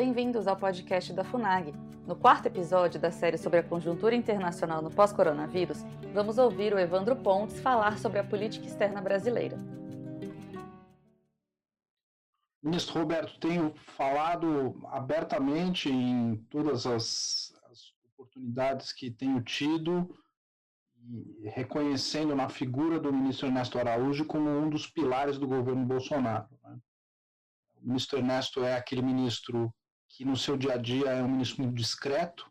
bem-vindos ao podcast da FUNAG. No quarto episódio da série sobre a conjuntura internacional no pós-coronavírus, vamos ouvir o Evandro Pontes falar sobre a política externa brasileira. Ministro Roberto, tenho falado abertamente em todas as, as oportunidades que tenho tido reconhecendo na figura do ministro Ernesto Araújo como um dos pilares do governo Bolsonaro. Né? O ministro Ernesto é aquele ministro que no seu dia a dia é um ministro muito discreto,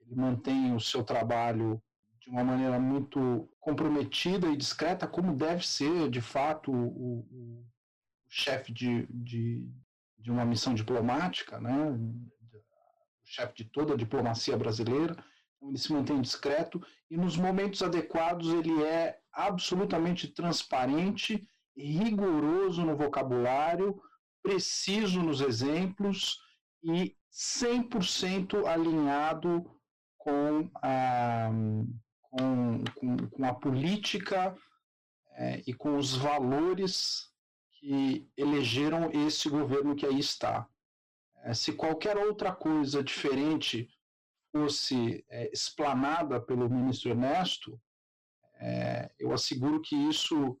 ele mantém o seu trabalho de uma maneira muito comprometida e discreta, como deve ser, de fato, o, o, o chefe de, de, de, uma missão diplomática, né? o chefe de toda a diplomacia brasileira. Então, ele se mantém discreto e, nos momentos adequados, ele é absolutamente transparente, rigoroso no vocabulário, preciso nos exemplos e 100% alinhado com a, com, com, a política é, e com os valores que elegeram esse governo que aí está. É, se qualquer outra coisa diferente fosse é, explanada pelo ministro Ernesto, é, eu asseguro que isso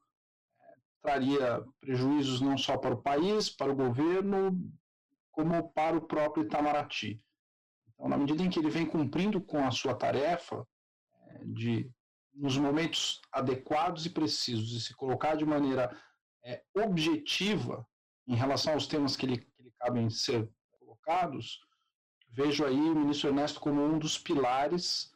traria prejuízos não só para o país, para o governo, como para o próprio Itamaraty. Então, na medida em que ele vem cumprindo com a sua tarefa é, de, nos momentos adequados e precisos, e se colocar de maneira é, objetiva em relação aos temas que lhe, que lhe cabem ser colocados, vejo aí o ministro Ernesto como um dos pilares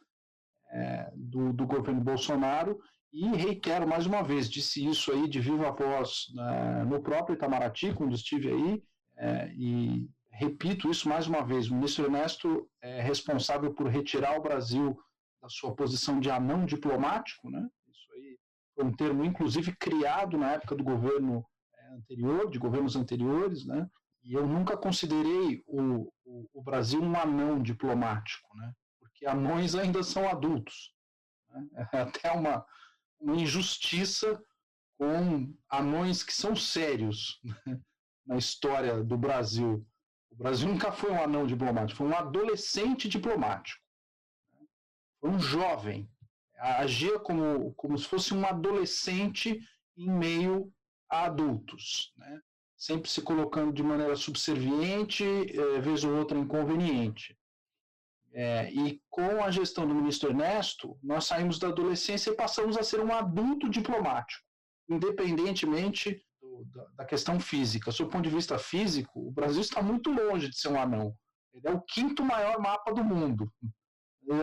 é, do, do governo Bolsonaro e reitero mais uma vez, disse isso aí de viva voz né, no próprio Itamaraty, quando estive aí, é, e repito isso mais uma vez: o ministro Ernesto é responsável por retirar o Brasil da sua posição de anão diplomático, né? Isso aí foi um termo, inclusive, criado na época do governo é, anterior, de governos anteriores, né? E eu nunca considerei o, o, o Brasil um anão diplomático, né? Porque anões ainda são adultos. Né? É até uma, uma injustiça com anões que são sérios né, na história do Brasil. O Brasil nunca foi um anão diplomático, foi um adolescente diplomático. Né. Foi um jovem. Agia como, como se fosse um adolescente em meio a adultos. Né? Sempre se colocando de maneira subserviente, é, vez ou outra inconveniente. É, e com a gestão do ministro Ernesto, nós saímos da adolescência e passamos a ser um adulto diplomático, independentemente da, da, questão física. Do ponto de vista físico, o Brasil está muito longe de ser um anão. Ele é o quinto maior mapa do mundo.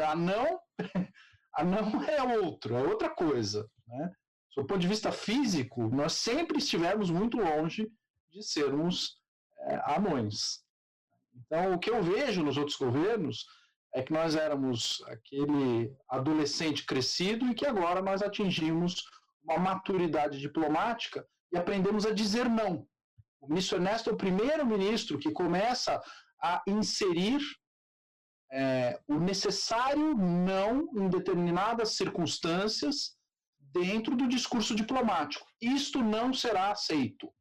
Anão, anão é outro, é outra coisa. Né? Do ponto de vista físico, nós sempre estivemos muito longe de sermos é, anões. Então, o que eu vejo nos outros governos é que nós éramos aquele adolescente crescido e que agora nós atingimos uma maturidade diplomática e aprendemos a dizer não. O ministro Ernesto é o primeiro ministro que começa a inserir é, o necessário não em determinadas circunstâncias dentro do discurso diplomático. Isto não será aceito.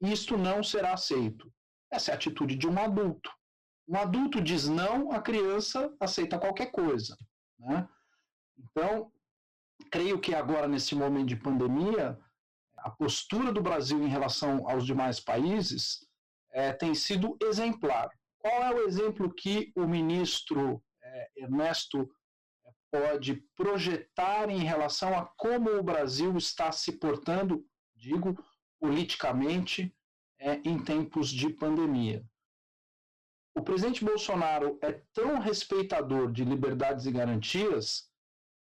Isto não será aceito. Essa é a atitude de um adulto. Um adulto diz não, a criança aceita qualquer coisa. Né? Então, creio que agora, nesse momento de pandemia, a postura do Brasil em relação aos demais países é, tem sido exemplar. Qual é o exemplo que o ministro é, Ernesto é, pode projetar em relação a como o Brasil está se portando, digo, politicamente, é, em tempos de pandemia? o presidente Bolsonaro é tão respeitador de liberdades e garantias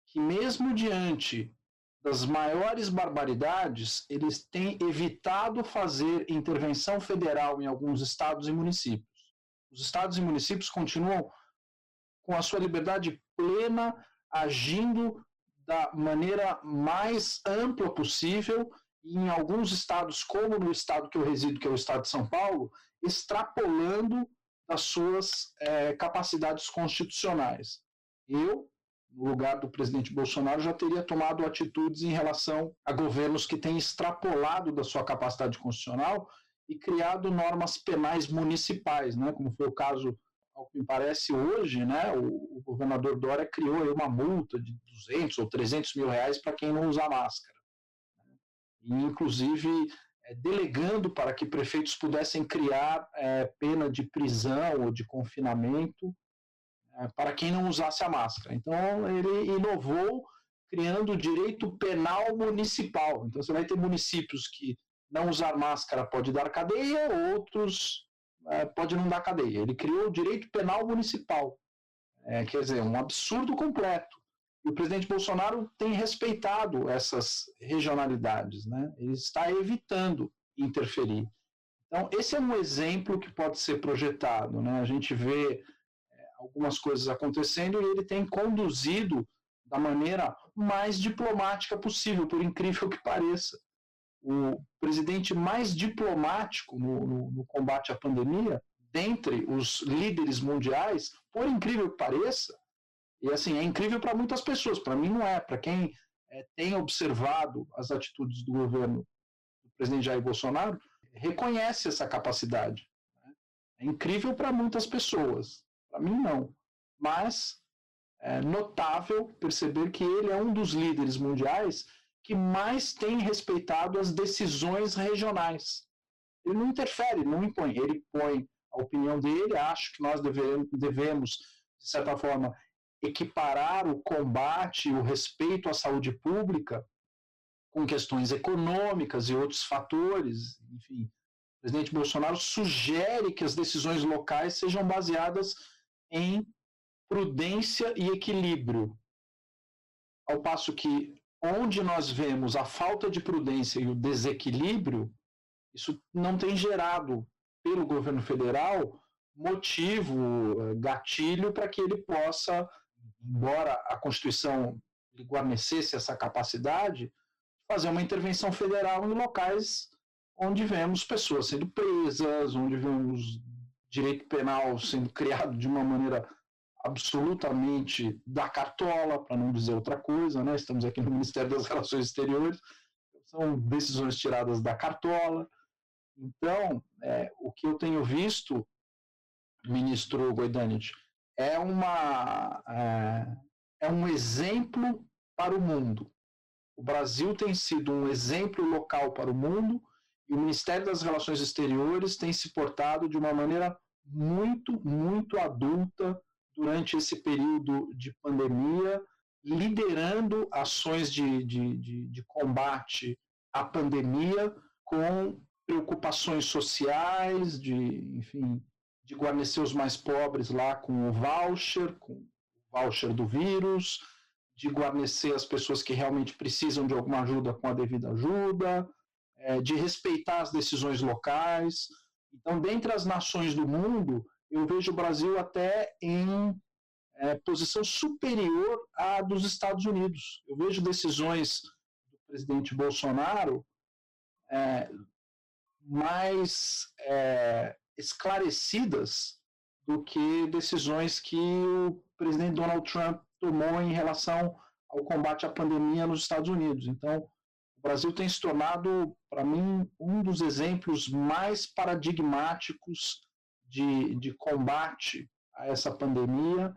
que, mesmo diante das maiores barbaridades, eles têm evitado fazer intervenção federal em alguns estados e municípios. Os estados e municípios continuam com a sua liberdade plena, agindo da maneira mais ampla possível, e em alguns estados, como no estado que eu resido, que é o estado de São Paulo, extrapolando das suas é, capacidades constitucionais. Eu, no lugar do presidente Bolsonaro, já teria tomado atitudes em relação a governos que têm extrapolado da sua capacidade constitucional e criado normas penais municipais, né, como foi o caso, ao que me parece hoje, né, o, o governador Dória criou uma multa de 200 ou 300 mil reais para quem não usa máscara. E, inclusive, é, delegando para que prefeitos pudessem criar é, pena de prisão ou de confinamento para quem não usasse a máscara. Então, ele inovou criando o direito penal municipal. Então, você vai ter municípios que não usar máscara pode dar cadeia, outros é, pode não dar cadeia. Ele criou o direito penal municipal. É, quer dizer, um absurdo completo. E o presidente Bolsonaro tem respeitado essas regionalidades, né? ele está evitando interferir. Então, esse é um exemplo que pode ser projetado. Né? A gente vê algumas coisas acontecendo e ele tem conduzido da maneira mais diplomática possível, por incrível que pareça. O presidente mais diplomático no, no, no combate à pandemia, dentre os líderes mundiais, por incrível que pareça, e assim, é incrível para muitas pessoas, para mim não é. Para quem é, tem observado as atitudes do governo do presidente Jair Bolsonaro, reconhece essa capacidade. Né? É incrível para muitas pessoas, para mim não. Mas é notável perceber que ele é um dos líderes mundiais que mais tem respeitado as decisões regionais. Ele não interfere, não impõe. Ele põe a opinião dele, acho que nós devemos, devemos de certa forma, equiparar o combate, o respeito à saúde pública com questões econômicas e outros fatores. Enfim, o presidente Bolsonaro sugere que as decisões locais sejam baseadas em prudência e equilíbrio. Ao passo que, onde nós vemos a falta de prudência e o desequilíbrio, isso não tem gerado, pelo governo federal, motivo, eh, gatilho para que ele possa embora a Constituição lhe guarnecesse essa capacidade, fazer uma intervenção federal em locais onde vemos pessoas sendo presas, onde vemos direito penal sendo criado de uma maneira absolutamente da cartola, para não dizer outra coisa, né? Estamos aqui no Ministério das Relações Exteriores, são decisões tiradas da cartola. Então, é, o que eu tenho visto, ministro Goidanit, é, uma, é, é um exemplo para o mundo. O Brasil tem sido um exemplo local para o mundo e o Ministério das Relações Exteriores tem se portado de uma maneira muito, muito adulta durante esse período de pandemia, liderando ações de, de, de, de combate à pandemia com preocupações sociais, de, enfim, de guarnecer os mais pobres lá com o voucher, com o voucher do vírus, de guarnecer as pessoas que realmente precisam de alguma ajuda com a devida ajuda, é, de respeitar as decisões locais. Então, dentre as nações do mundo, eu vejo o Brasil até em é, posição superior à dos Estados Unidos. Eu vejo decisões do presidente Bolsonaro é, mais é, esclarecidas do que decisões que o presidente Donald Trump tomou em relação ao combate à pandemia nos Estados Unidos. Então, o Brasil tem se tornado, para mim, um dos exemplos mais paradigmáticos de, de combate a essa pandemia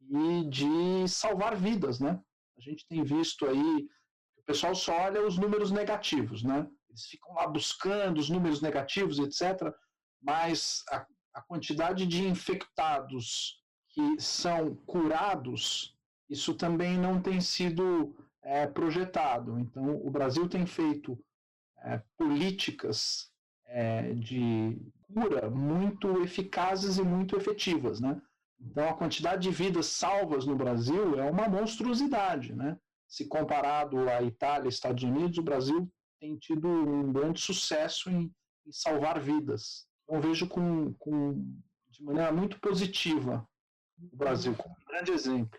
e de salvar vidas, né? A gente tem visto aí, o pessoal só olha os números negativos, né? Eles ficam lá buscando os números negativos, etc mas a, a quantidade de infectados que são curados, isso também não tem sido é, projetado. Então, o Brasil tem feito é, políticas é, de cura muito eficazes e muito efetivas, né? Então, a quantidade de vidas salvas no Brasil é uma monstruosidade, né? Se comparado à Itália Estados Unidos, o Brasil tem tido um grande sucesso em, em salvar vidas eu vejo com, com, de maneira muito positiva o Brasil, como um grande exemplo.